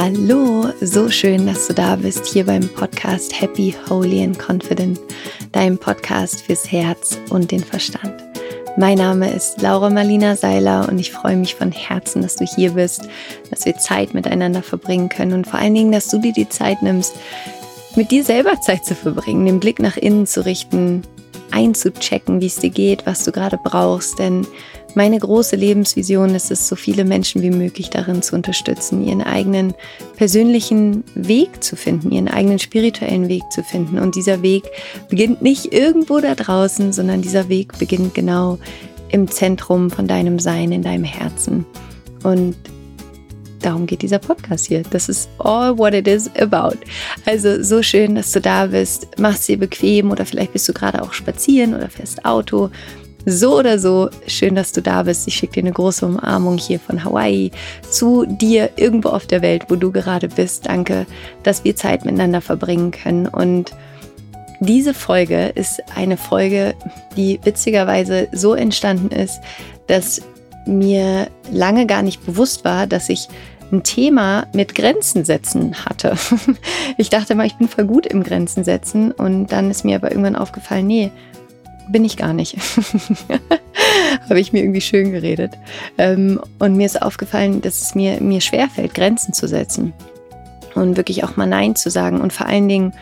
Hallo, so schön, dass du da bist hier beim Podcast Happy, Holy and Confident, deinem Podcast fürs Herz und den Verstand. Mein Name ist Laura Marlina Seiler und ich freue mich von Herzen, dass du hier bist, dass wir Zeit miteinander verbringen können und vor allen Dingen, dass du dir die Zeit nimmst, mit dir selber Zeit zu verbringen, den Blick nach innen zu richten, einzuchecken, wie es dir geht, was du gerade brauchst, denn meine große Lebensvision ist es, so viele Menschen wie möglich darin zu unterstützen, ihren eigenen persönlichen Weg zu finden, ihren eigenen spirituellen Weg zu finden. Und dieser Weg beginnt nicht irgendwo da draußen, sondern dieser Weg beginnt genau im Zentrum von deinem Sein, in deinem Herzen. Und darum geht dieser Podcast hier. Das ist all what it is about. Also so schön, dass du da bist. Mach's dir bequem oder vielleicht bist du gerade auch spazieren oder fährst Auto. So oder so, schön, dass du da bist. Ich schicke dir eine große Umarmung hier von Hawaii zu dir irgendwo auf der Welt, wo du gerade bist. Danke, dass wir Zeit miteinander verbringen können. Und diese Folge ist eine Folge, die witzigerweise so entstanden ist, dass mir lange gar nicht bewusst war, dass ich ein Thema mit Grenzen setzen hatte. Ich dachte mal, ich bin voll gut im Grenzen setzen und dann ist mir aber irgendwann aufgefallen, nee, bin ich gar nicht. Habe ich mir irgendwie schön geredet. Ähm, und mir ist aufgefallen, dass es mir, mir schwerfällt, Grenzen zu setzen. Und wirklich auch mal Nein zu sagen und vor allen Dingen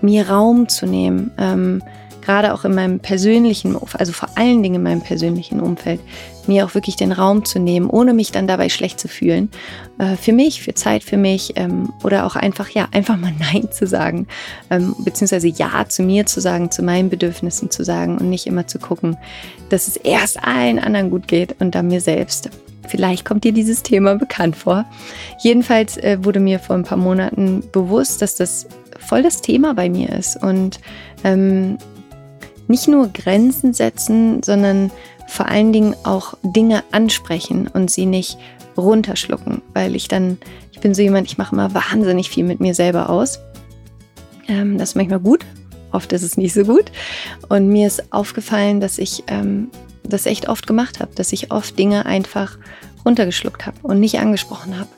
mir Raum zu nehmen. Gerade auch in meinem persönlichen, also vor allen Dingen in meinem persönlichen Umfeld, mir auch wirklich den Raum zu nehmen, ohne mich dann dabei schlecht zu fühlen. Äh, für mich, für Zeit für mich ähm, oder auch einfach, ja, einfach mal Nein zu sagen, ähm, beziehungsweise Ja zu mir zu sagen, zu meinen Bedürfnissen zu sagen und nicht immer zu gucken, dass es erst allen anderen gut geht und dann mir selbst. Vielleicht kommt dir dieses Thema bekannt vor. Jedenfalls äh, wurde mir vor ein paar Monaten bewusst, dass das voll das Thema bei mir ist und ähm, nicht nur Grenzen setzen, sondern vor allen Dingen auch Dinge ansprechen und sie nicht runterschlucken, weil ich dann, ich bin so jemand, ich mache immer wahnsinnig viel mit mir selber aus. Ähm, das ist manchmal gut, oft ist es nicht so gut. Und mir ist aufgefallen, dass ich ähm, das echt oft gemacht habe, dass ich oft Dinge einfach runtergeschluckt habe und nicht angesprochen habe.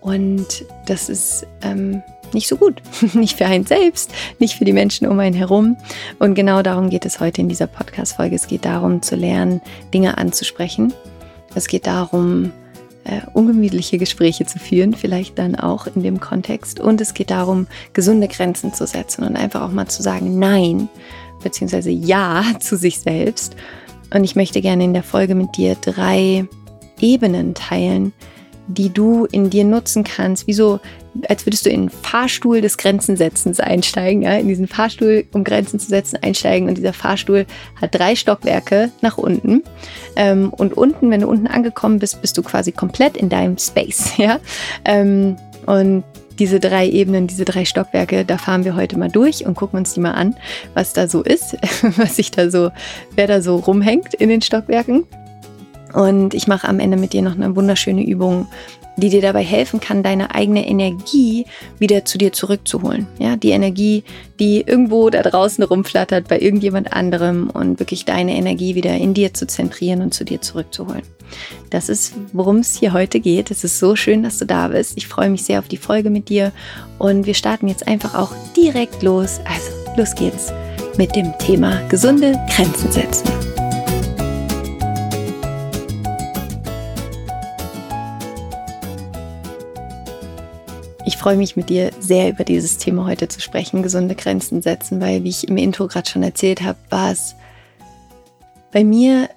Und das ist ähm, nicht so gut. nicht für einen selbst, nicht für die Menschen um einen herum. Und genau darum geht es heute in dieser Podcast-Folge. Es geht darum, zu lernen, Dinge anzusprechen. Es geht darum, äh, ungemütliche Gespräche zu führen, vielleicht dann auch in dem Kontext. Und es geht darum, gesunde Grenzen zu setzen und einfach auch mal zu sagen Nein beziehungsweise Ja zu sich selbst. Und ich möchte gerne in der Folge mit dir drei Ebenen teilen, die du in dir nutzen kannst, wie so, als würdest du in den Fahrstuhl des Grenzensetzens einsteigen, ja, in diesen Fahrstuhl, um Grenzen zu setzen, einsteigen. Und dieser Fahrstuhl hat drei Stockwerke nach unten. Ähm, und unten, wenn du unten angekommen bist, bist du quasi komplett in deinem Space, ja. Ähm, und diese drei Ebenen, diese drei Stockwerke, da fahren wir heute mal durch und gucken uns die mal an, was da so ist, was sich da so, wer da so rumhängt in den Stockwerken. Und ich mache am Ende mit dir noch eine wunderschöne Übung, die dir dabei helfen kann, deine eigene Energie wieder zu dir zurückzuholen. Ja, die Energie, die irgendwo da draußen rumflattert bei irgendjemand anderem und wirklich deine Energie wieder in dir zu zentrieren und zu dir zurückzuholen. Das ist, worum es hier heute geht. Es ist so schön, dass du da bist. Ich freue mich sehr auf die Folge mit dir und wir starten jetzt einfach auch direkt los. Also, los geht's mit dem Thema gesunde Grenzen setzen. Freue mich mit dir sehr über dieses Thema heute zu sprechen, gesunde Grenzen setzen, weil, wie ich im Intro gerade schon erzählt habe, war es bei mir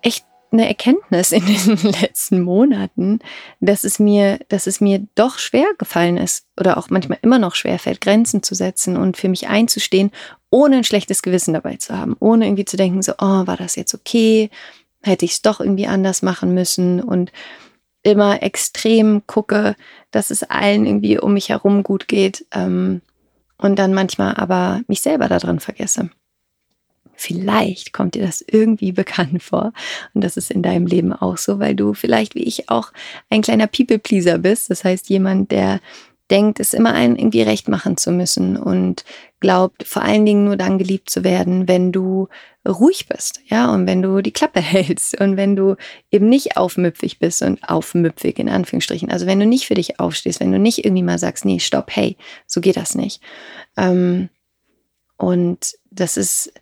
echt eine Erkenntnis in den letzten Monaten, dass es mir, dass es mir doch schwer gefallen ist oder auch manchmal immer noch schwer fällt, Grenzen zu setzen und für mich einzustehen, ohne ein schlechtes Gewissen dabei zu haben, ohne irgendwie zu denken, so, oh, war das jetzt okay? Hätte ich es doch irgendwie anders machen müssen und immer extrem gucke, dass es allen irgendwie um mich herum gut geht ähm, und dann manchmal aber mich selber daran vergesse. Vielleicht kommt dir das irgendwie bekannt vor und das ist in deinem Leben auch so, weil du vielleicht wie ich auch ein kleiner People-Pleaser bist. Das heißt, jemand, der denkt, es immer allen irgendwie recht machen zu müssen und glaubt, vor allen Dingen nur dann geliebt zu werden, wenn du ruhig bist, ja, und wenn du die Klappe hältst und wenn du eben nicht aufmüpfig bist und aufmüpfig in Anführungsstrichen, also wenn du nicht für dich aufstehst, wenn du nicht irgendwie mal sagst, nee, stopp, hey, so geht das nicht. Ähm, und das ist,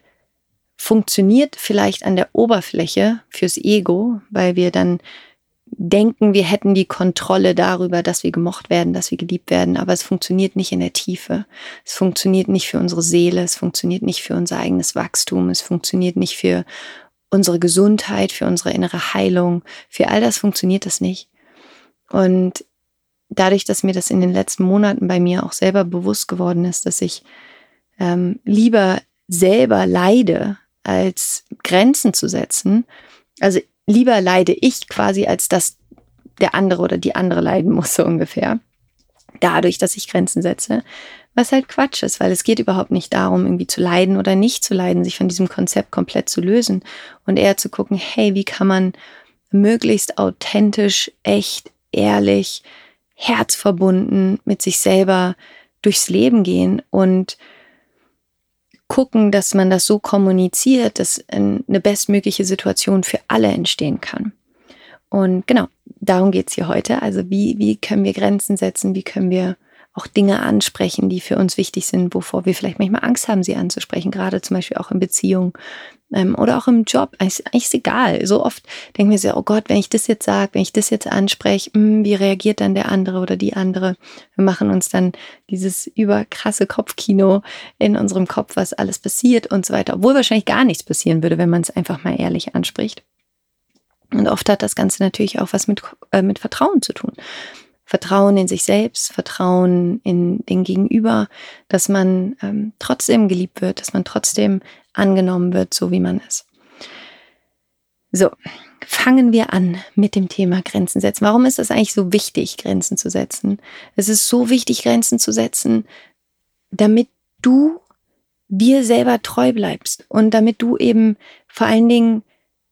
funktioniert vielleicht an der Oberfläche fürs Ego, weil wir dann denken, wir hätten die Kontrolle darüber, dass wir gemocht werden, dass wir geliebt werden, aber es funktioniert nicht in der Tiefe. Es funktioniert nicht für unsere Seele, es funktioniert nicht für unser eigenes Wachstum, es funktioniert nicht für unsere Gesundheit, für unsere innere Heilung. Für all das funktioniert das nicht. Und dadurch, dass mir das in den letzten Monaten bei mir auch selber bewusst geworden ist, dass ich ähm, lieber selber leide, als Grenzen zu setzen, also lieber leide ich quasi, als dass der andere oder die andere leiden muss, so ungefähr. Dadurch, dass ich Grenzen setze. Was halt Quatsch ist, weil es geht überhaupt nicht darum, irgendwie zu leiden oder nicht zu leiden, sich von diesem Konzept komplett zu lösen und eher zu gucken, hey, wie kann man möglichst authentisch, echt, ehrlich, herzverbunden mit sich selber durchs Leben gehen und gucken, dass man das so kommuniziert, dass eine bestmögliche Situation für alle entstehen kann. Und genau, darum geht's hier heute. Also wie, wie können wir Grenzen setzen? Wie können wir auch Dinge ansprechen, die für uns wichtig sind, wovor wir vielleicht manchmal Angst haben, sie anzusprechen, gerade zum Beispiel auch in Beziehungen ähm, oder auch im Job. Eigentlich, eigentlich ist egal. So oft denken wir so, oh Gott, wenn ich das jetzt sage, wenn ich das jetzt anspreche, mh, hm, wie reagiert dann der andere oder die andere? Wir machen uns dann dieses überkrasse Kopfkino in unserem Kopf, was alles passiert und so weiter, obwohl wahrscheinlich gar nichts passieren würde, wenn man es einfach mal ehrlich anspricht. Und oft hat das Ganze natürlich auch was mit, äh, mit Vertrauen zu tun. Vertrauen in sich selbst, Vertrauen in den Gegenüber, dass man ähm, trotzdem geliebt wird, dass man trotzdem angenommen wird, so wie man ist. So, fangen wir an mit dem Thema Grenzen setzen. Warum ist es eigentlich so wichtig, Grenzen zu setzen? Es ist so wichtig, Grenzen zu setzen, damit du dir selber treu bleibst und damit du eben vor allen Dingen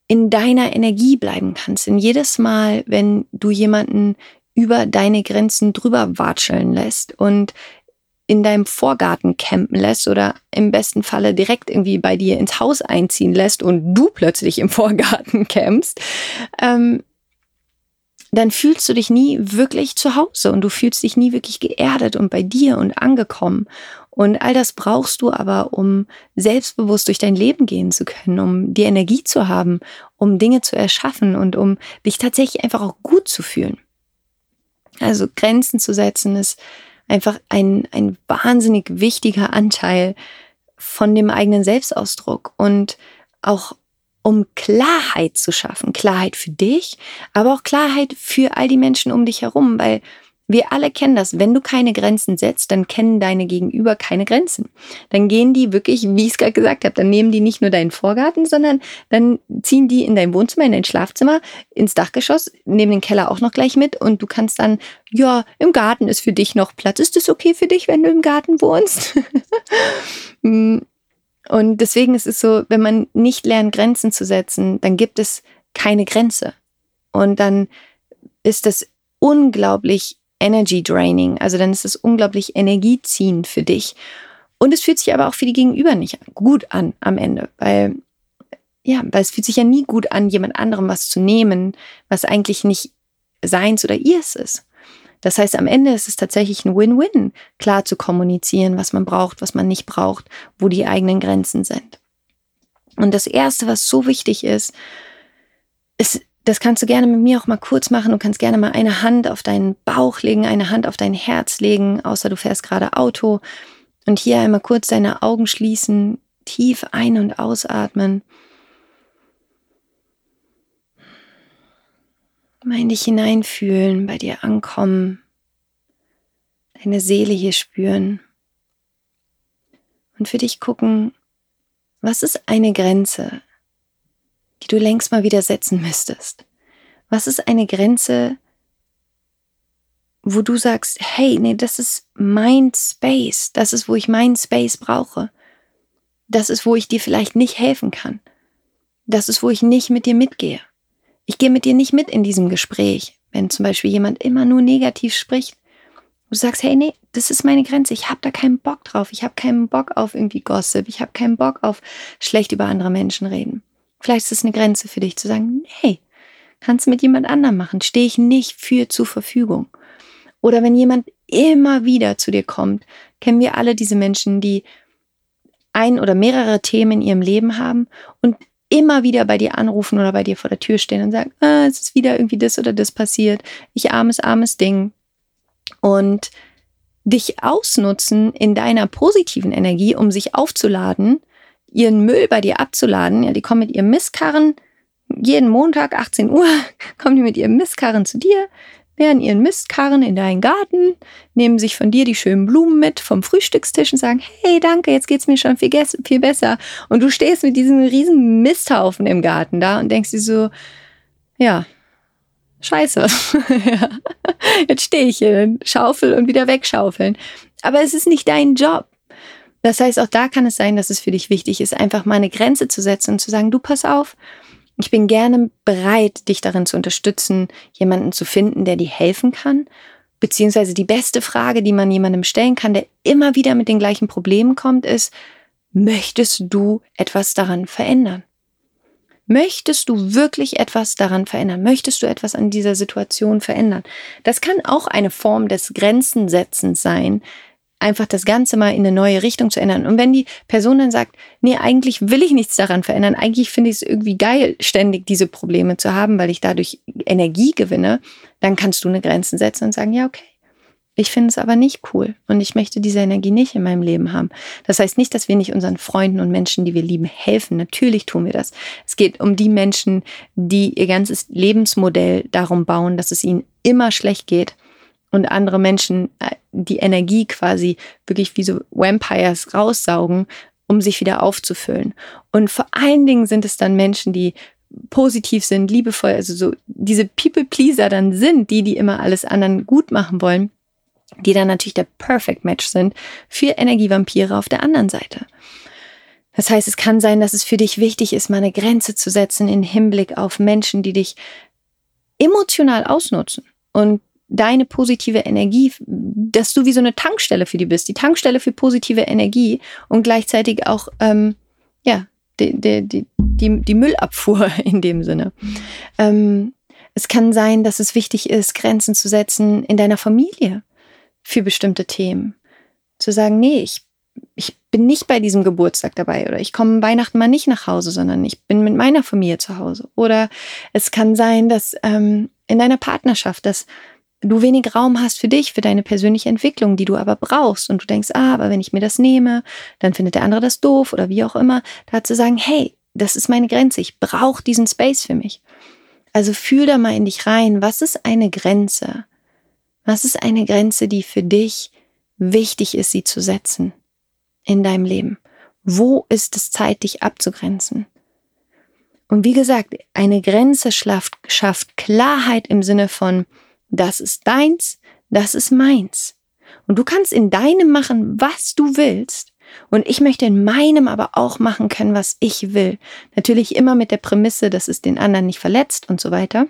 in deiner Energie bleiben kannst. Denn jedes Mal, wenn du jemanden über deine Grenzen drüber watscheln lässt und in deinem Vorgarten campen lässt oder im besten Falle direkt irgendwie bei dir ins Haus einziehen lässt und du plötzlich im Vorgarten campst, ähm, dann fühlst du dich nie wirklich zu Hause und du fühlst dich nie wirklich geerdet und bei dir und angekommen. Und all das brauchst du aber, um selbstbewusst durch dein Leben gehen zu können, um die Energie zu haben, um Dinge zu erschaffen und um dich tatsächlich einfach auch gut zu fühlen. Also Grenzen zu setzen ist einfach ein, ein wahnsinnig wichtiger Anteil von dem eigenen Selbstausdruck und auch um Klarheit zu schaffen. Klarheit für dich, aber auch Klarheit für all die Menschen um dich herum, weil wir alle kennen das. Wenn du keine Grenzen setzt, dann kennen deine Gegenüber keine Grenzen. Dann gehen die wirklich, wie ich es gerade gesagt habe, dann nehmen die nicht nur deinen Vorgarten, sondern dann ziehen die in dein Wohnzimmer, in dein Schlafzimmer, ins Dachgeschoss, nehmen den Keller auch noch gleich mit und du kannst dann, ja, im Garten ist für dich noch Platz. Ist das okay für dich, wenn du im Garten wohnst? Mm. und deswegen ist es so, wenn man nicht lernt, Grenzen zu setzen, dann gibt es keine Grenze. Und dann ist das unglaublich energy draining. Also dann ist es unglaublich energieziehend für dich. Und es fühlt sich aber auch für die Gegenüber nicht gut an am Ende, weil ja, weil es fühlt sich ja nie gut an, jemand anderem was zu nehmen, was eigentlich nicht seins oder ihrs ist. Das heißt, am Ende ist es tatsächlich ein Win-Win, klar zu kommunizieren, was man braucht, was man nicht braucht, wo die eigenen Grenzen sind. Und das Erste, was so wichtig ist, ist das kannst du gerne mit mir auch mal kurz machen. Du kannst gerne mal eine Hand auf deinen Bauch legen, eine Hand auf dein Herz legen, außer du fährst gerade Auto. Und hier einmal kurz deine Augen schließen, tief ein- und ausatmen. Mal in dich hineinfühlen, bei dir ankommen, deine Seele hier spüren. Und für dich gucken, was ist eine Grenze, die du längst mal wieder setzen müsstest? Was ist eine Grenze, wo du sagst, hey, nee, das ist mein Space, das ist, wo ich meinen Space brauche. Das ist, wo ich dir vielleicht nicht helfen kann. Das ist, wo ich nicht mit dir mitgehe. Ich gehe mit dir nicht mit in diesem Gespräch, wenn zum Beispiel jemand immer nur negativ spricht, du sagst, hey, nee, das ist meine Grenze. Ich habe da keinen Bock drauf. Ich habe keinen Bock auf irgendwie Gossip. Ich habe keinen Bock auf schlecht über andere Menschen reden. Vielleicht ist es eine Grenze für dich zu sagen, nee, kannst du mit jemand anderem machen. Stehe ich nicht für zur Verfügung. Oder wenn jemand immer wieder zu dir kommt, kennen wir alle diese Menschen, die ein oder mehrere Themen in ihrem Leben haben und immer wieder bei dir anrufen oder bei dir vor der Tür stehen und sagen, ah, es ist wieder irgendwie das oder das passiert. Ich armes, armes Ding. Und dich ausnutzen in deiner positiven Energie, um sich aufzuladen, ihren Müll bei dir abzuladen. Ja, die kommen mit ihrem Mistkarren jeden Montag 18 Uhr kommen die mit ihrem Mistkarren zu dir, werden ihren Mistkarren in deinen Garten, nehmen sich von dir die schönen Blumen mit vom Frühstückstisch und sagen, hey, danke, jetzt geht's mir schon viel, viel besser. Und du stehst mit diesem riesen Misthaufen im Garten da und denkst dir so, ja, scheiße. jetzt stehe ich hier, schaufel und wieder wegschaufeln. Aber es ist nicht dein Job. Das heißt, auch da kann es sein, dass es für dich wichtig ist, einfach mal eine Grenze zu setzen und zu sagen, du pass auf, ich bin gerne bereit, dich darin zu unterstützen, jemanden zu finden, der dir helfen kann. Beziehungsweise die beste Frage, die man jemandem stellen kann, der immer wieder mit den gleichen Problemen kommt, ist, möchtest du etwas daran verändern? Möchtest du wirklich etwas daran verändern? Möchtest du etwas an dieser Situation verändern? Das kann auch eine Form des Grenzensetzens sein, einfach das Ganze mal in eine neue Richtung zu ändern. Und wenn die Person dann sagt, nee, eigentlich will ich nichts daran verändern, eigentlich finde ich es irgendwie geil, ständig diese Probleme zu haben, weil ich dadurch Energie gewinne, dann kannst du eine Grenze setzen und sagen, ja, okay. Ich finde es aber nicht cool und ich möchte diese Energie nicht in meinem Leben haben. Das heißt nicht, dass wir nicht unseren Freunden und Menschen, die wir lieben, helfen. Natürlich tun wir das. Es geht um die Menschen, die ihr ganzes Lebensmodell darum bauen, dass es ihnen immer schlecht geht und andere Menschen äh, die Energie quasi wirklich wie so Vampires raussaugen, um sich wieder aufzufüllen. Und vor allen Dingen sind es dann Menschen, die positiv sind, liebevoll, also so diese People-Pleaser dann sind, die, die immer alles anderen gut machen wollen, die dann natürlich der Perfect Match sind für Energievampire auf der anderen Seite. Das heißt, es kann sein, dass es für dich wichtig ist, mal eine Grenze zu setzen in Hinblick auf Menschen, die dich emotional ausnutzen und deine positive Energie, dass du wie so eine Tankstelle für die bist, die Tankstelle für positive Energie und gleichzeitig auch, ähm, ja, die, die, die, die, Müllabfuhr in dem Sinne. Ähm, es kann sein, dass es wichtig ist, Grenzen zu setzen in deiner Familie für bestimmte Themen. Zu sagen, nee, ich, ich bin nicht bei diesem Geburtstag dabei oder ich komme Weihnachten mal nicht nach Hause, sondern ich bin mit meiner Familie zu Hause. Oder es kann sein, dass ähm, in deiner Partnerschaft, dass du wenig Raum hast für dich, für deine persönliche Entwicklung, die du aber brauchst und du denkst, ah, aber wenn ich mir das nehme, dann findet der andere das doof oder wie auch immer, da zu sagen, hey, das ist meine Grenze, ich brauche diesen Space für mich. Also fühl da mal in dich rein, was ist eine Grenze? Was ist eine Grenze, die für dich wichtig ist, sie zu setzen in deinem Leben? Wo ist es Zeit, dich abzugrenzen? Und wie gesagt, eine Grenze schafft, schafft Klarheit im Sinne von, das ist deins, das ist meins. Und du kannst in deinem machen, was du willst. Und ich möchte in meinem aber auch machen können, was ich will. Natürlich immer mit der Prämisse, dass es den anderen nicht verletzt und so weiter.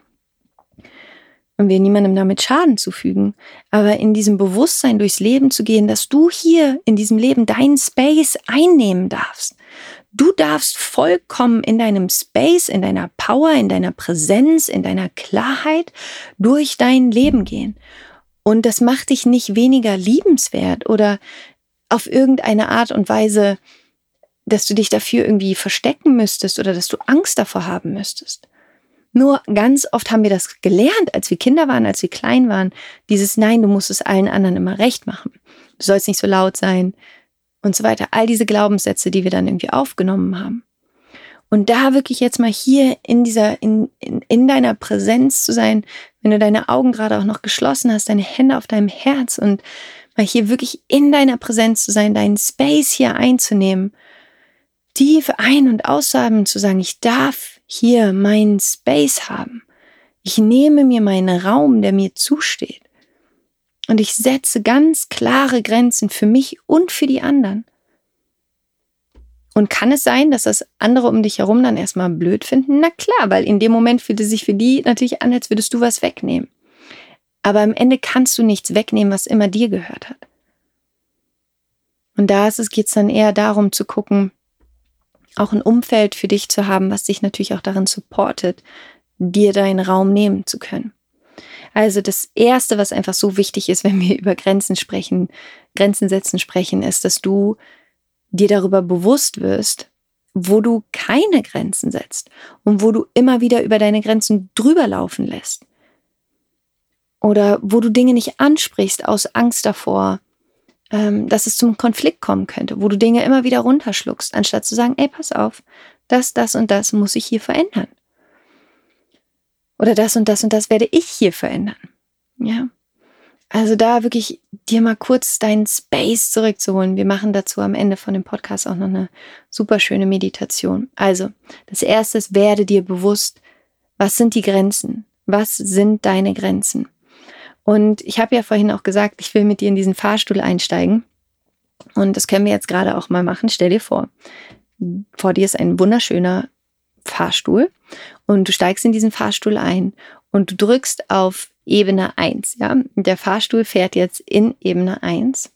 Und wir niemandem damit Schaden zufügen. Aber in diesem Bewusstsein durchs Leben zu gehen, dass du hier in diesem Leben deinen Space einnehmen darfst. Du darfst vollkommen in deinem Space, in deiner Power, in deiner Präsenz, in deiner Klarheit durch dein Leben gehen. Und das macht dich nicht weniger liebenswert oder auf irgendeine Art und Weise, dass du dich dafür irgendwie verstecken müsstest oder dass du Angst davor haben müsstest. Nur ganz oft haben wir das gelernt, als wir Kinder waren, als wir klein waren. Dieses Nein, du musst es allen anderen immer recht machen. Du sollst nicht so laut sein, und so weiter. All diese Glaubenssätze, die wir dann irgendwie aufgenommen haben. Und da wirklich jetzt mal hier in dieser, in, in, in deiner Präsenz zu sein, wenn du deine Augen gerade auch noch geschlossen hast, deine Hände auf deinem Herz und mal hier wirklich in deiner Präsenz zu sein, deinen Space hier einzunehmen, tief ein- und auszuatmen, zu sagen, ich darf hier meinen Space haben. Ich nehme mir meinen Raum, der mir zusteht. Und ich setze ganz klare Grenzen für mich und für die anderen. Und kann es sein, dass das andere um dich herum dann erstmal blöd finden? Na klar, weil in dem Moment fühlt es sich für die natürlich an, als würdest du was wegnehmen. Aber am Ende kannst du nichts wegnehmen, was immer dir gehört hat. Und da geht es dann eher darum zu gucken, auch ein Umfeld für dich zu haben, was dich natürlich auch darin supportet, dir deinen Raum nehmen zu können. Also das Erste, was einfach so wichtig ist, wenn wir über Grenzen sprechen, Grenzen setzen sprechen, ist, dass du dir darüber bewusst wirst, wo du keine Grenzen setzt und wo du immer wieder über deine Grenzen drüber laufen lässt. Oder wo du Dinge nicht ansprichst aus Angst davor, ähm, dass es zum Konflikt kommen könnte, wo du Dinge immer wieder runterschluckst, anstatt zu sagen, ey, pass auf, das, das und das muss ich hier verändern. Oder das und das und das werde ich hier verändern. Ja. Also da wirklich dir mal kurz deinen Space zurückzuholen. Wir machen dazu am Ende von dem Podcast auch noch eine super schöne Meditation. Also, das erste ist, werde dir bewusst, was sind die Grenzen? Was sind deine Grenzen? Und ich habe ja vorhin auch gesagt, ich will mit dir in diesen Fahrstuhl einsteigen. Und das können wir jetzt gerade auch mal machen. Stell dir vor, vor dir ist ein wunderschöner Fahrstuhl und du steigst in diesen Fahrstuhl ein und du drückst auf Ebene 1. Ja? Der Fahrstuhl fährt jetzt in Ebene 1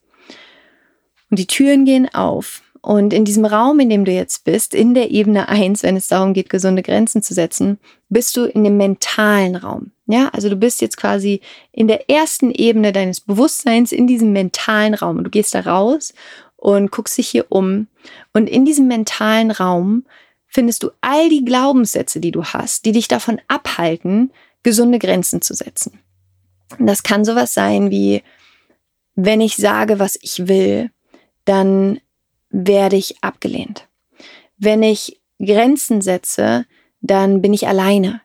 und die Türen gehen auf. Und in diesem Raum, in dem du jetzt bist, in der Ebene 1, wenn es darum geht, gesunde Grenzen zu setzen, bist du in dem mentalen Raum. Ja, also du bist jetzt quasi in der ersten Ebene deines Bewusstseins in diesem mentalen Raum. Und du gehst da raus und guckst dich hier um. Und in diesem mentalen Raum findest du all die Glaubenssätze, die du hast, die dich davon abhalten, gesunde Grenzen zu setzen. Und das kann sowas sein wie, wenn ich sage, was ich will, dann werde ich abgelehnt. Wenn ich Grenzen setze, dann bin ich alleine.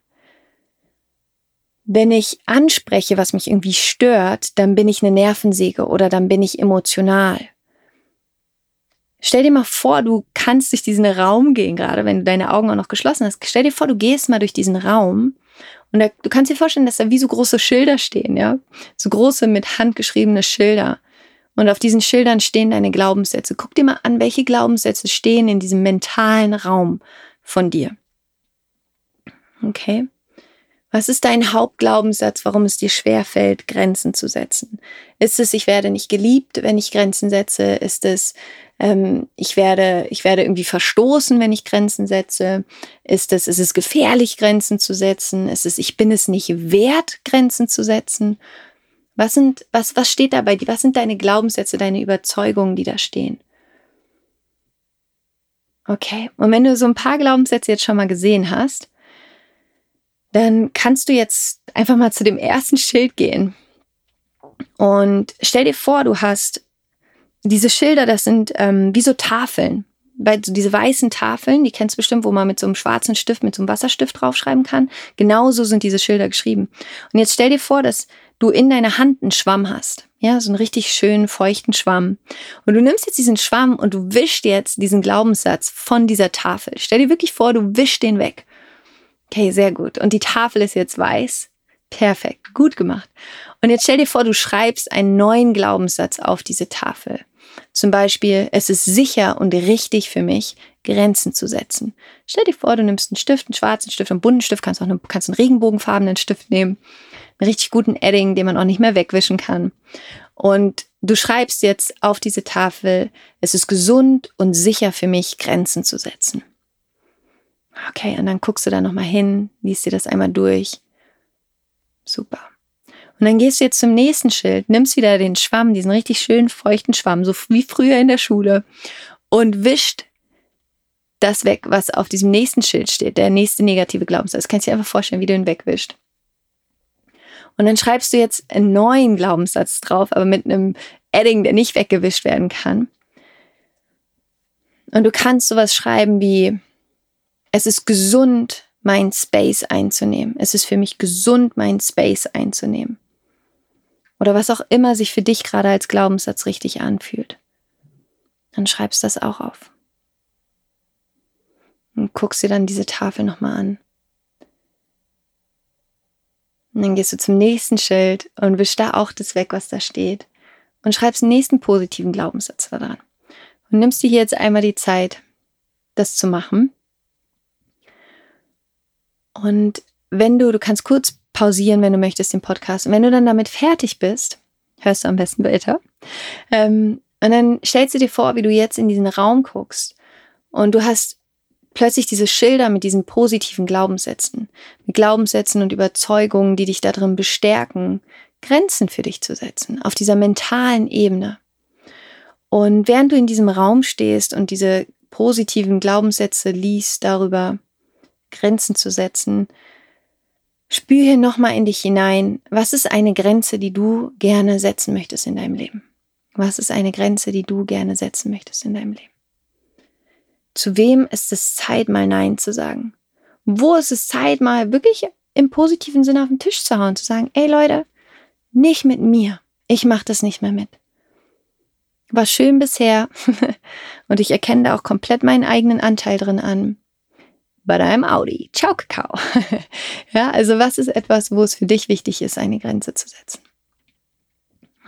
Wenn ich anspreche, was mich irgendwie stört, dann bin ich eine Nervensäge oder dann bin ich emotional. Stell dir mal vor, du kannst durch diesen Raum gehen, gerade wenn du deine Augen auch noch geschlossen hast. Stell dir vor, du gehst mal durch diesen Raum und da, du kannst dir vorstellen, dass da wie so große Schilder stehen, ja? So große mit handgeschriebene Schilder. Und auf diesen Schildern stehen deine Glaubenssätze. Guck dir mal an, welche Glaubenssätze stehen in diesem mentalen Raum von dir. Okay? Was ist dein Hauptglaubenssatz, warum es dir schwerfällt, Grenzen zu setzen? Ist es, ich werde nicht geliebt, wenn ich Grenzen setze? Ist es, ähm, ich werde, ich werde irgendwie verstoßen, wenn ich Grenzen setze? Ist es, ist es gefährlich, Grenzen zu setzen? Ist es, ich bin es nicht wert, Grenzen zu setzen? Was sind, was, was steht da bei dir? Was sind deine Glaubenssätze, deine Überzeugungen, die da stehen? Okay. Und wenn du so ein paar Glaubenssätze jetzt schon mal gesehen hast, dann kannst du jetzt einfach mal zu dem ersten Schild gehen. Und stell dir vor, du hast diese Schilder, das sind ähm, wie so Tafeln. Weil so diese weißen Tafeln, die kennst du bestimmt, wo man mit so einem schwarzen Stift, mit so einem Wasserstift draufschreiben kann. Genauso sind diese Schilder geschrieben. Und jetzt stell dir vor, dass du in deiner Hand einen Schwamm hast. Ja, so einen richtig schönen, feuchten Schwamm. Und du nimmst jetzt diesen Schwamm und du wischst jetzt diesen Glaubenssatz von dieser Tafel. Stell dir wirklich vor, du wischst den weg. Okay, sehr gut. Und die Tafel ist jetzt weiß. Perfekt, gut gemacht. Und jetzt stell dir vor, du schreibst einen neuen Glaubenssatz auf diese Tafel. Zum Beispiel, es ist sicher und richtig für mich, Grenzen zu setzen. Stell dir vor, du nimmst einen Stift, einen schwarzen Stift, einen bunten Stift, kannst auch einen, kannst einen regenbogenfarbenen Stift nehmen, einen richtig guten Edding, den man auch nicht mehr wegwischen kann. Und du schreibst jetzt auf diese Tafel, es ist gesund und sicher für mich, Grenzen zu setzen. Okay, und dann guckst du da nochmal hin, liest dir das einmal durch. Super. Und dann gehst du jetzt zum nächsten Schild, nimmst wieder den Schwamm, diesen richtig schönen feuchten Schwamm, so wie früher in der Schule, und wischt das weg, was auf diesem nächsten Schild steht, der nächste negative Glaubenssatz. Das kannst du dir einfach vorstellen, wie du ihn wegwischt. Und dann schreibst du jetzt einen neuen Glaubenssatz drauf, aber mit einem Edding, der nicht weggewischt werden kann. Und du kannst sowas schreiben wie, es ist gesund, mein Space einzunehmen. Es ist für mich gesund, mein Space einzunehmen. Oder was auch immer sich für dich gerade als Glaubenssatz richtig anfühlt. Dann schreibst das auch auf. Und guckst dir dann diese Tafel nochmal an. Und dann gehst du zum nächsten Schild und wischst da auch das weg, was da steht. Und schreibst den nächsten positiven Glaubenssatz da dran. Und nimmst dir hier jetzt einmal die Zeit, das zu machen. Und wenn du, du kannst kurz pausieren, wenn du möchtest, den Podcast. Und wenn du dann damit fertig bist, hörst du am besten weiter. Ähm, und dann stellst du dir vor, wie du jetzt in diesen Raum guckst und du hast plötzlich diese Schilder mit diesen positiven Glaubenssätzen, mit Glaubenssätzen und Überzeugungen, die dich darin bestärken, Grenzen für dich zu setzen, auf dieser mentalen Ebene. Und während du in diesem Raum stehst und diese positiven Glaubenssätze liest darüber, Grenzen zu setzen, spür hier nochmal in dich hinein, was ist eine Grenze, die du gerne setzen möchtest in deinem Leben? Was ist eine Grenze, die du gerne setzen möchtest in deinem Leben? Zu wem ist es Zeit, mal Nein zu sagen? Wo ist es Zeit, mal wirklich im positiven Sinne auf den Tisch zu hauen, zu sagen, ey Leute, nicht mit mir. Ich mache das nicht mehr mit. War schön bisher und ich erkenne da auch komplett meinen eigenen Anteil drin an. But I'm Audi. Ciao, Kakao. ja, also was ist etwas, wo es für dich wichtig ist, eine Grenze zu setzen?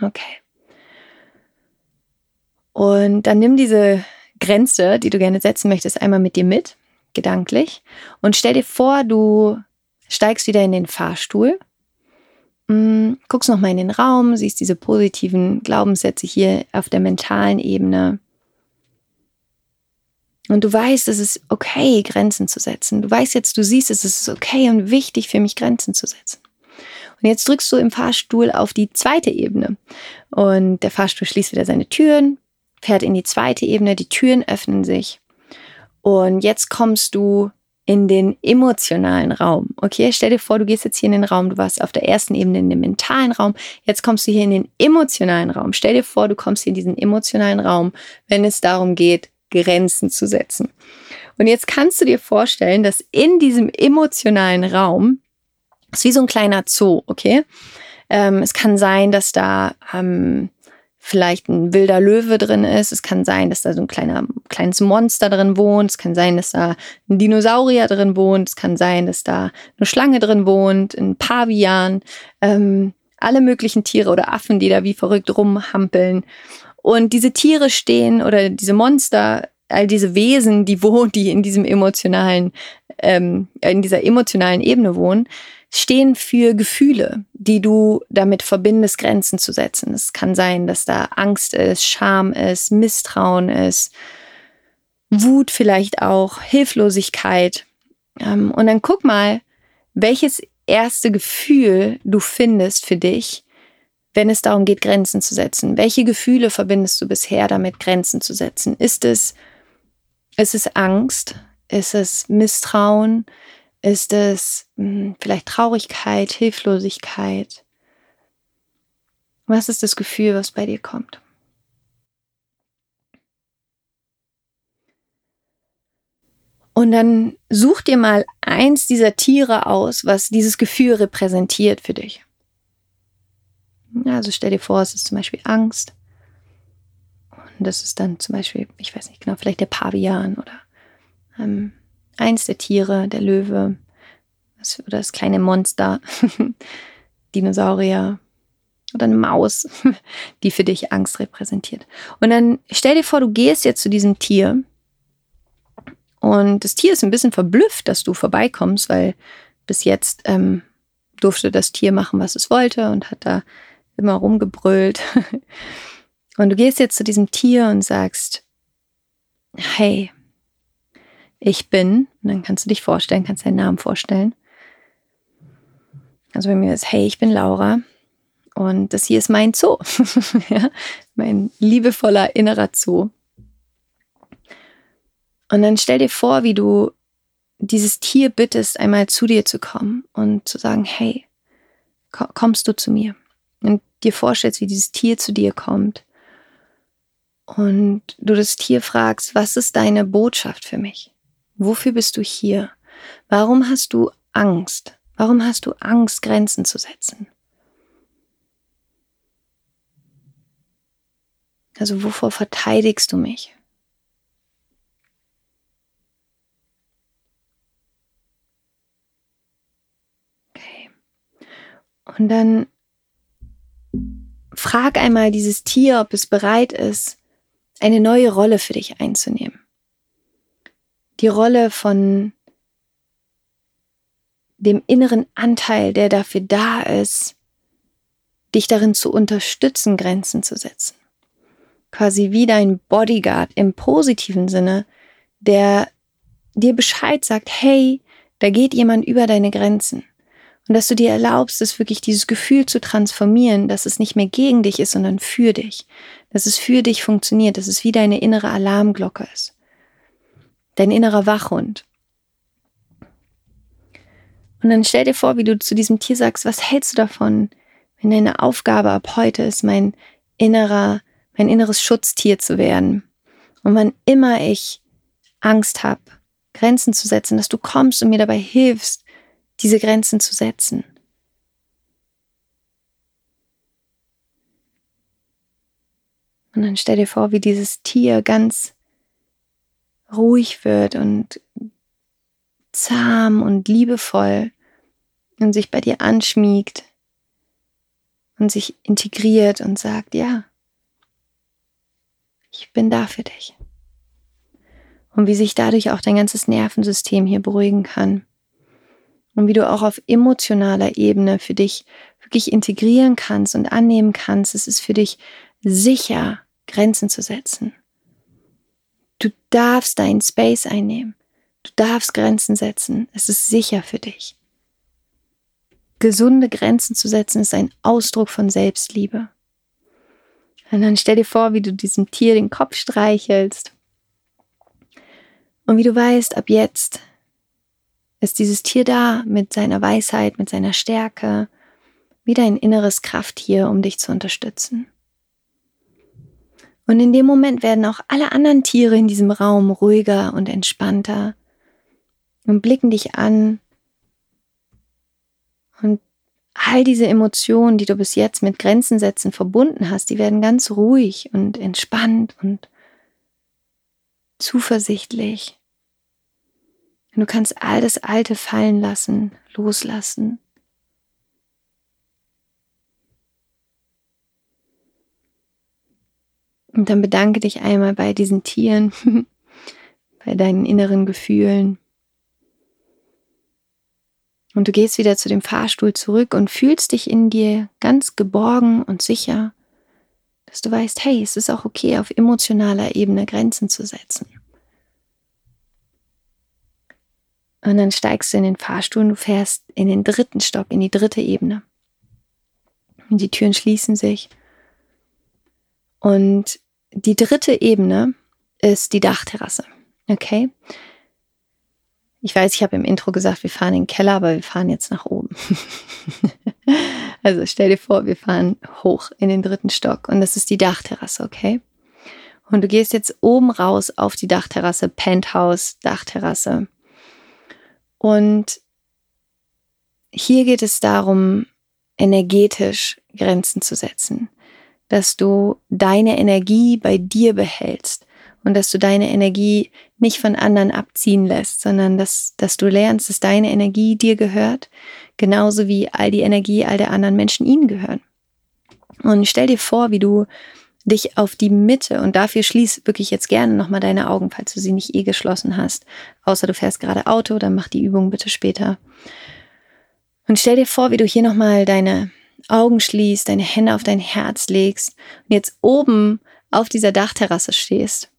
Okay. Und dann nimm diese Grenze, die du gerne setzen möchtest, einmal mit dir mit, gedanklich. Und stell dir vor, du steigst wieder in den Fahrstuhl, mm, guckst nochmal in den Raum, siehst diese positiven Glaubenssätze hier auf der mentalen Ebene. Und du weißt, es ist okay, Grenzen zu setzen. Du weißt jetzt, du siehst, es ist okay und wichtig für mich, Grenzen zu setzen. Und jetzt drückst du im Fahrstuhl auf die zweite Ebene. Und der Fahrstuhl schließt wieder seine Türen, fährt in die zweite Ebene, die Türen öffnen sich. Und jetzt kommst du in den emotionalen Raum. Okay, stell dir vor, du gehst jetzt hier in den Raum, du warst auf der ersten Ebene in dem mentalen Raum, jetzt kommst du hier in den emotionalen Raum. Stell dir vor, du kommst hier in diesen emotionalen Raum, wenn es darum geht, Grenzen zu setzen. Und jetzt kannst du dir vorstellen, dass in diesem emotionalen Raum, ist wie so ein kleiner Zoo, okay? Ähm, es kann sein, dass da ähm, vielleicht ein wilder Löwe drin ist. Es kann sein, dass da so ein kleiner, kleines Monster drin wohnt. Es kann sein, dass da ein Dinosaurier drin wohnt. Es kann sein, dass da eine Schlange drin wohnt, ein Pavian, ähm, alle möglichen Tiere oder Affen, die da wie verrückt rumhampeln. Und diese Tiere stehen oder diese Monster, all diese Wesen, die wohnen, die in diesem emotionalen, ähm, in dieser emotionalen Ebene wohnen, stehen für Gefühle, die du damit verbindest, Grenzen zu setzen. Es kann sein, dass da Angst ist, Scham ist, Misstrauen ist, Wut vielleicht auch, Hilflosigkeit. Ähm, und dann guck mal, welches erste Gefühl du findest für dich, wenn es darum geht, Grenzen zu setzen. Welche Gefühle verbindest du bisher damit, Grenzen zu setzen? Ist es, ist es Angst? Ist es Misstrauen? Ist es mh, hm, vielleicht Traurigkeit, Hilflosigkeit? Was ist das Gefühl, was bei dir kommt? Und dann such dir mal eins dieser Tiere aus, was dieses Gefühl repräsentiert für dich. Also stell dir vor, es ist zum Beispiel Angst. Und das ist dann zum Beispiel, ich weiß nicht genau, vielleicht der Pavian oder ähm, eins der Tiere, der Löwe oder das kleine Monster, Dinosaurier oder eine Maus, die für dich Angst repräsentiert. Und dann stell dir vor, du gehst jetzt zu diesem Tier und das Tier ist ein bisschen verblüfft, dass du vorbeikommst, weil bis jetzt ähm, durfte das Tier machen, was es wollte und hat da immer rumgebrüllt. Und du gehst jetzt zu diesem Tier und sagst, hey, ich bin, und dann kannst du dich vorstellen, kannst deinen Namen vorstellen. Also bei mir ist, hey, ich bin Laura und das hier ist mein Zoo, ja, mein liebevoller innerer Zoo. Und dann stell dir vor, wie du dieses Tier bittest, einmal zu dir zu kommen und zu sagen, hey, kommst du zu mir? Und dir vorstellst, wie dieses Tier zu dir kommt. Und du das Tier fragst, was ist deine Botschaft für mich? Wofür bist du hier? Warum hast du Angst? Warum hast du Angst, Grenzen zu setzen? Also wovor verteidigst du mich? Okay. Und dann frag einmal dieses Tier, ob es bereit ist, eine neue Rolle für dich einzunehmen die Rolle von dem inneren Anteil, der dafür da ist, dich darin zu unterstützen, Grenzen zu setzen. Quasi wie dein Bodyguard im positiven Sinne, der dir Bescheid sagt, hey, da geht jemand über deine Grenzen. Und dass du dir erlaubst, es wirklich dieses Gefühl zu transformieren, dass es nicht mehr gegen dich ist, sondern für dich. Dass es für dich funktioniert, dass es wie deine innere Alarmglocke ist. Dein innerer Wachhund. Und dann stell dir vor, wie du zu diesem Tier sagst, was hältst du davon, wenn deine Aufgabe ab heute ist, mein innerer, mein inneres Schutztier zu werden. Und wann immer ich Angst habe, Grenzen zu setzen, dass du kommst und mir dabei hilfst, diese Grenzen zu setzen. Und dann stell dir vor, wie dieses Tier ganz ruhig wird und zahm und liebevoll und sich bei dir anschmiegt und sich integriert und sagt, ja, ich bin da für dich. Und wie sich dadurch auch dein ganzes Nervensystem hier beruhigen kann. Und wie du auch auf emotionaler Ebene für dich wirklich integrieren kannst und annehmen kannst, es ist für dich sicher, Grenzen zu setzen. Du darfst deinen Space einnehmen. Du darfst Grenzen setzen. Es ist sicher für dich. Gesunde Grenzen zu setzen ist ein Ausdruck von Selbstliebe. Und dann stell dir vor, wie du diesem Tier den Kopf streichelst. Und wie du weißt, ab jetzt ist dieses Tier da mit seiner Weisheit, mit seiner Stärke, wie dein inneres Krafttier, um dich zu unterstützen. Und in dem Moment werden auch alle anderen Tiere in diesem Raum ruhiger und entspannter und blicken dich an und all diese Emotionen, die du bis jetzt mit Grenzen setzen verbunden hast, die werden ganz ruhig und entspannt und zuversichtlich. Du kannst all das Alte fallen lassen, loslassen. Und dann bedanke dich einmal bei diesen Tieren, bei deinen inneren Gefühlen. Und du gehst wieder zu dem Fahrstuhl zurück und fühlst dich in dir ganz geborgen und sicher, dass du weißt, hey, es ist auch okay, auf emotionaler Ebene Grenzen zu setzen. Und dann steigst du in den Fahrstuhl und du fährst in den dritten Stock, in die dritte Ebene. Und die Türen schließen sich. Und die dritte Ebene ist die Dachterrasse. Okay? Ich weiß, ich habe im Intro gesagt, wir fahren in den Keller, aber wir fahren jetzt nach oben. also stell dir vor, wir fahren hoch in den dritten Stock und das ist die Dachterrasse, okay? Und du gehst jetzt oben raus auf die Dachterrasse, Penthouse, Dachterrasse. Und hier geht es darum, energetisch Grenzen zu setzen, dass du deine Energie bei dir behältst und dass du deine Energie nicht von anderen abziehen lässt, sondern dass, dass du lernst, dass deine Energie dir gehört, genauso wie all die Energie all der anderen Menschen ihnen gehören. Und stell dir vor, wie du dich auf die Mitte und dafür schließ wirklich jetzt gerne nochmal deine Augen, falls du sie nicht eh geschlossen hast, außer du fährst gerade Auto, dann mach die Übung bitte später. Und stell dir vor, wie du hier nochmal deine Augen schließt, deine Hände auf dein Herz legst und jetzt oben auf dieser Dachterrasse stehst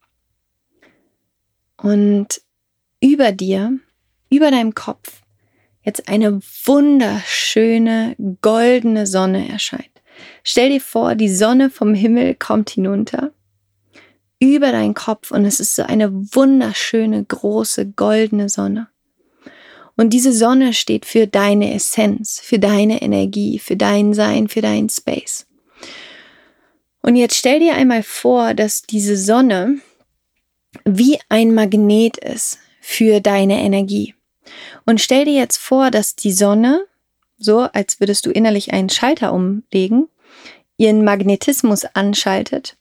und über dir, über deinem Kopf, jetzt eine wunderschöne goldene Sonne erscheint. Stell dir vor, die Sonne vom Himmel kommt hinunter über deinen Kopf und es ist so eine wunderschöne große goldene Sonne. Und diese Sonne steht für deine Essenz, für deine Energie, für dein Sein, für dein Space. Und jetzt stell dir einmal vor, dass diese Sonne wie ein Magnet ist für deine Energie. Und stell dir jetzt vor, dass die Sonne, so als würdest du innerlich einen Schalter umlegen, ihren Magnetismus anschaltet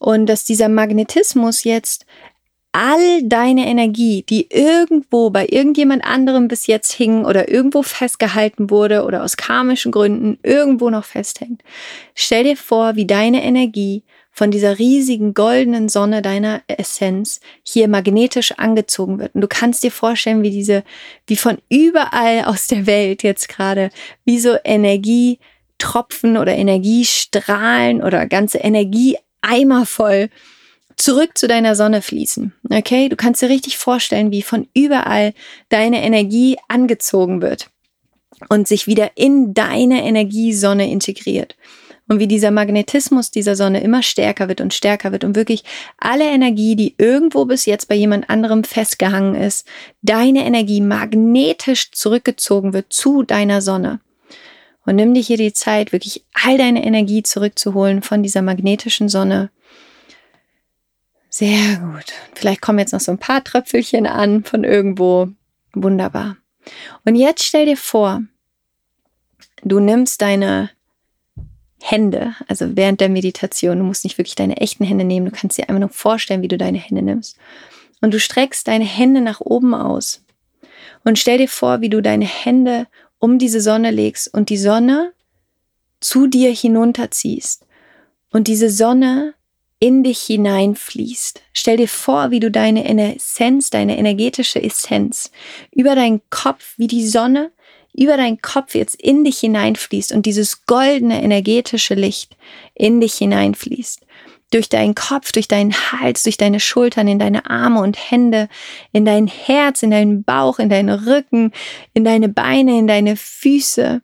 und dass dieser Magnetismus jetzt all deine Energie, die irgendwo bei irgendjemand anderem bis jetzt hing oder irgendwo festgehalten wurde oder aus karmischen Gründen irgendwo noch festhängt, stell dir vor, wie deine Energie von dieser riesigen goldenen Sonne deiner Essenz hier magnetisch angezogen wird. Und du kannst dir vorstellen, wie diese, wie von überall aus der Welt jetzt gerade, wie so Energietropfen oder Energiestrahlen oder ganze Energieeimer voll zurück zu deiner Sonne fließen. Okay? Du kannst dir richtig vorstellen, wie von überall deine Energie angezogen wird und sich wieder in deine Energiesonne integriert. Und wie dieser Magnetismus dieser Sonne immer stärker wird und stärker wird und wirklich alle Energie, die irgendwo bis jetzt bei jemand anderem festgehangen ist, deine Energie magnetisch zurückgezogen wird zu deiner Sonne. Und nimm dir hier die Zeit, wirklich all deine Energie zurückzuholen von dieser magnetischen Sonne. Sehr gut. Vielleicht kommen jetzt noch so ein paar Tröpfelchen an von irgendwo. Wunderbar. Und jetzt stell dir vor, du nimmst deine Hände, also während der Meditation, du musst nicht wirklich deine echten Hände nehmen, du kannst dir einfach nur vorstellen, wie du deine Hände nimmst. Und du streckst deine Hände nach oben aus. Und stell dir vor, wie du deine Hände um diese Sonne legst und die Sonne zu dir hinunterziehst. Und diese Sonne in dich hineinfließt. Stell dir vor, wie du deine Essenz, deine energetische Essenz über deinen Kopf, wie die Sonne über deinen Kopf jetzt in dich hineinfließt und dieses goldene energetische Licht in dich hineinfließt. Durch deinen Kopf, durch deinen Hals, durch deine Schultern, in deine Arme und Hände, in dein Herz, in deinen Bauch, in deinen Rücken, in deine Beine, in deine Füße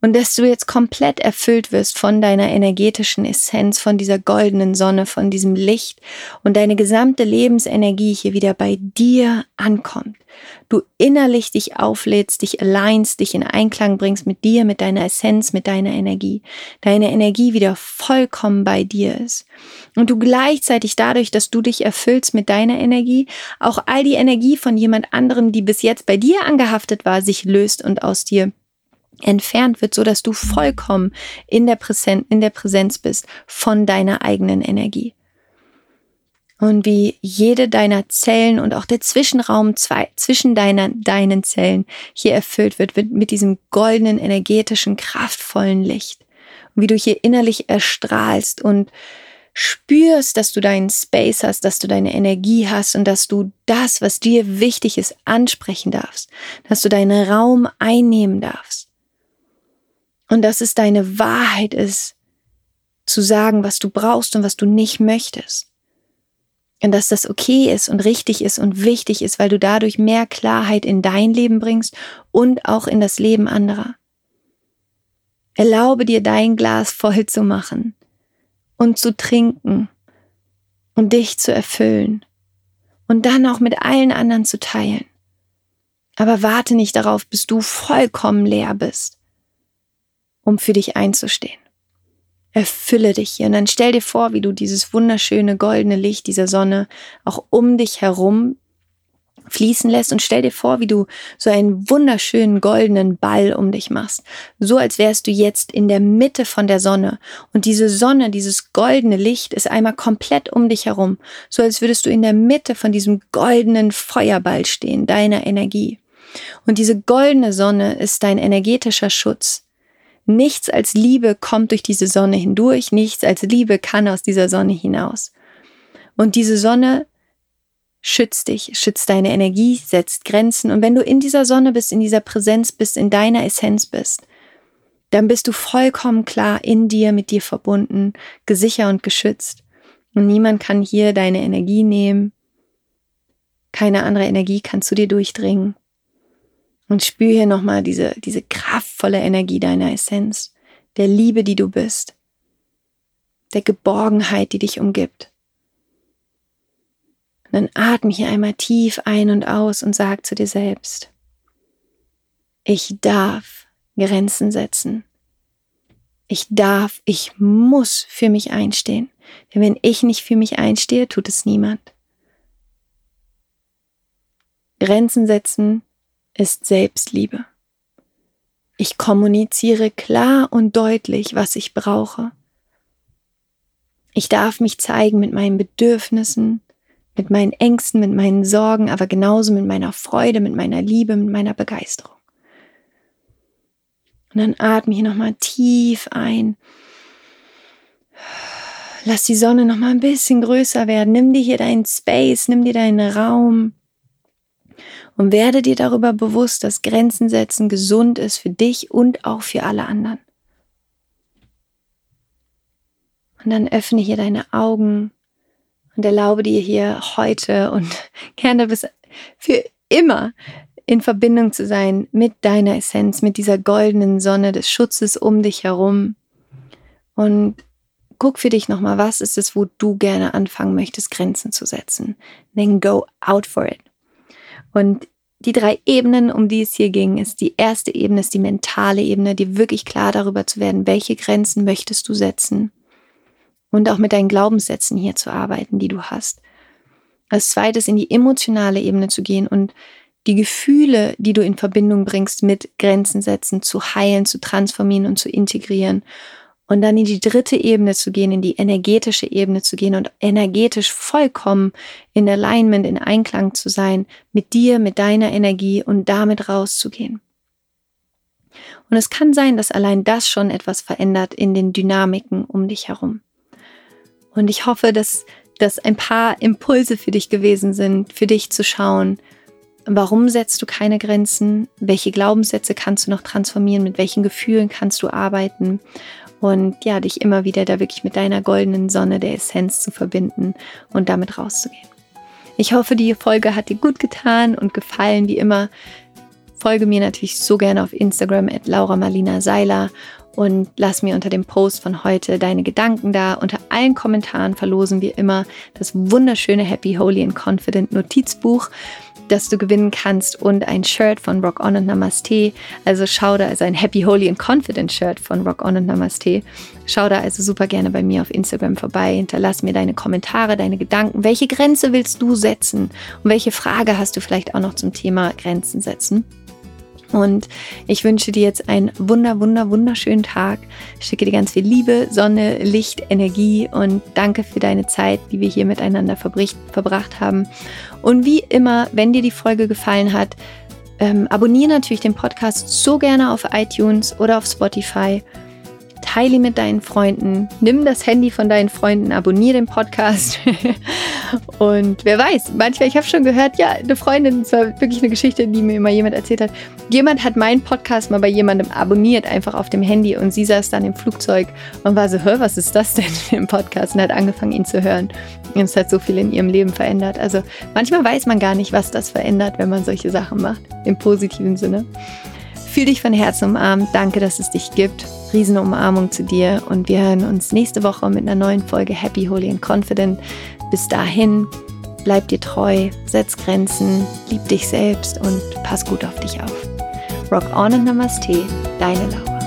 und dass du jetzt komplett erfüllt wirst von deiner energetischen Essenz, von dieser goldenen Sonne, von diesem Licht und deine gesamte Lebensenergie hier wieder bei dir ankommt. Du innerlich dich auflädst, dich alignst, dich in Einklang bringst mit dir, mit deiner Essenz, mit deiner Energie. Deine Energie wieder vollkommen bei dir ist. Und du gleichzeitig dadurch, dass du dich erfüllst mit deiner Energie, auch all die Energie von jemand anderem, die bis jetzt bei dir angehaftet war, sich löst und aus dir entfernt wird, so dass du vollkommen in der, Präsenz, in der Präsenz bist von deiner eigenen Energie. Und wie jede deiner Zellen und auch der Zwischenraum zwei, zwischen deiner, deinen Zellen hier erfüllt wird, wird mit diesem goldenen, energetischen, kraftvollen Licht. Und wie du hier innerlich erstrahlst und spürst, dass du deinen Space hast, dass du deine Energie hast und dass du das, was dir wichtig ist, ansprechen darfst, dass du deinen Raum einnehmen darfst. Und dass es deine Wahrheit ist, zu sagen, was du brauchst und was du nicht möchtest. Und dass das okay ist und richtig ist und wichtig ist, weil du dadurch mehr Klarheit in dein Leben bringst und auch in das Leben anderer. Erlaube dir dein Glas voll zu machen und zu trinken und dich zu erfüllen und dann auch mit allen anderen zu teilen. Aber warte nicht darauf, bis du vollkommen leer bist, um für dich einzustehen. Erfülle dich hier und dann stell dir vor, wie du dieses wunderschöne goldene Licht dieser Sonne auch um dich herum fließen lässt und stell dir vor, wie du so einen wunderschönen goldenen Ball um dich machst. So als wärst du jetzt in der Mitte von der Sonne und diese Sonne, dieses goldene Licht ist einmal komplett um dich herum. So als würdest du in der Mitte von diesem goldenen Feuerball stehen, deiner Energie. Und diese goldene Sonne ist dein energetischer Schutz. Nichts als Liebe kommt durch diese Sonne hindurch, nichts als Liebe kann aus dieser Sonne hinaus. Und diese Sonne schützt dich, schützt deine Energie, setzt Grenzen. Und wenn du in dieser Sonne bist, in dieser Präsenz bist, in deiner Essenz bist, dann bist du vollkommen klar in dir, mit dir verbunden, gesichert und geschützt. Und niemand kann hier deine Energie nehmen. Keine andere Energie kann zu dir durchdringen. Und spür hier nochmal diese, diese kraftvolle Energie deiner Essenz, der Liebe, die du bist, der Geborgenheit, die dich umgibt. Und dann atme hier einmal tief ein und aus und sag zu dir selbst, ich darf Grenzen setzen. Ich darf, ich muss für mich einstehen. Denn wenn ich nicht für mich einstehe, tut es niemand. Grenzen setzen ist Selbstliebe. Ich kommuniziere klar und deutlich, was ich brauche. Ich darf mich zeigen mit meinen Bedürfnissen, mit meinen Ängsten, mit meinen Sorgen, aber genauso mit meiner Freude, mit meiner Liebe, mit meiner Begeisterung. Und dann atme ich nochmal tief ein. lass die Sonne noch mal ein bisschen größer werden. Nimm dir hier deinen Space, nimm dir deinen Raum und werde dir darüber bewusst, dass Grenzen setzen gesund ist für dich und auch für alle anderen. Und dann öffne hier deine Augen und erlaube dir hier heute und gerne bis für immer in Verbindung zu sein mit deiner Essenz, mit dieser goldenen Sonne des Schutzes um dich herum. Und guck für dich nochmal, was ist es, wo du gerne anfangen möchtest, Grenzen zu setzen. Then go out for it. Und die drei Ebenen, um die es hier ging, ist die erste Ebene, ist die mentale Ebene, dir wirklich klar darüber zu werden, welche Grenzen möchtest du setzen und auch mit deinen Glaubenssätzen hier zu arbeiten, die du hast. Als zweites in die emotionale Ebene zu gehen und die Gefühle, die du in Verbindung bringst mit Grenzen setzen, zu heilen, zu transformieren und zu integrieren. Und dann in die dritte Ebene zu gehen, in die energetische Ebene zu gehen und energetisch vollkommen in Alignment, in Einklang zu sein mit dir, mit deiner Energie und damit rauszugehen. Und es kann sein, dass allein das schon etwas verändert in den Dynamiken um dich herum. Und ich hoffe, dass das ein paar Impulse für dich gewesen sind, für dich zu schauen, warum setzt du keine Grenzen, welche Glaubenssätze kannst du noch transformieren, mit welchen Gefühlen kannst du arbeiten und ja, dich immer wieder da wirklich mit deiner goldenen Sonne der Essenz zu verbinden und damit rauszugehen. Ich hoffe, die Folge hat dir gut getan und gefallen. Wie immer, folge mir natürlich so gerne auf Instagram at Laura Marlina Seiler und lass mir unter dem Post von heute deine Gedanken da. Unter allen Kommentaren verlosen wir immer das wunderschöne Happy, Holy and Confident Notizbuch, das du gewinnen kannst und ein Shirt von Rock On und Namaste. Also schau da, also ein Happy, Holy and Confident Shirt von Rock On und Namaste. Schau da also super gerne bei mir auf Instagram vorbei. Hinterlass mir deine Kommentare, deine Gedanken. Welche Grenze willst du setzen? Und welche Frage hast du vielleicht auch noch zum Thema Grenzen setzen? Und ich wünsche dir jetzt einen wunder, wunder, wunderschönen Tag. Ich schicke dir ganz viel Liebe, Sonne, Licht, Energie und danke für deine Zeit, die wir hier miteinander verbracht haben. Und wie immer, wenn dir die Folge gefallen hat, ähm, abonniere natürlich den Podcast so gerne auf iTunes oder auf Spotify teile ihn mit deinen Freunden, nimm das Handy von deinen Freunden, abonniere den Podcast. und wer weiß, manchmal, ich habe schon gehört, ja, eine Freundin, es war wirklich eine Geschichte, die mir immer jemand erzählt hat. Jemand hat meinen Podcast mal bei jemandem abonniert, einfach auf dem Handy und sie saß dann im Flugzeug und war so, hör, was ist das denn im Podcast? Und hat angefangen, ihn zu hören. Und es hat so viel in ihrem Leben verändert. Also manchmal weiß man gar nicht, was das verändert, wenn man solche Sachen macht, im positiven Sinne. Fühl dich von Herzen umarmt. Danke, dass es dich gibt. Riesenumarmung zu dir und wir hören uns nächste Woche mit einer neuen Folge Happy, Holy and Confident. Bis dahin, bleib dir treu, setz Grenzen, lieb dich selbst und pass gut auf dich auf. Rock on and Namaste, deine Laura.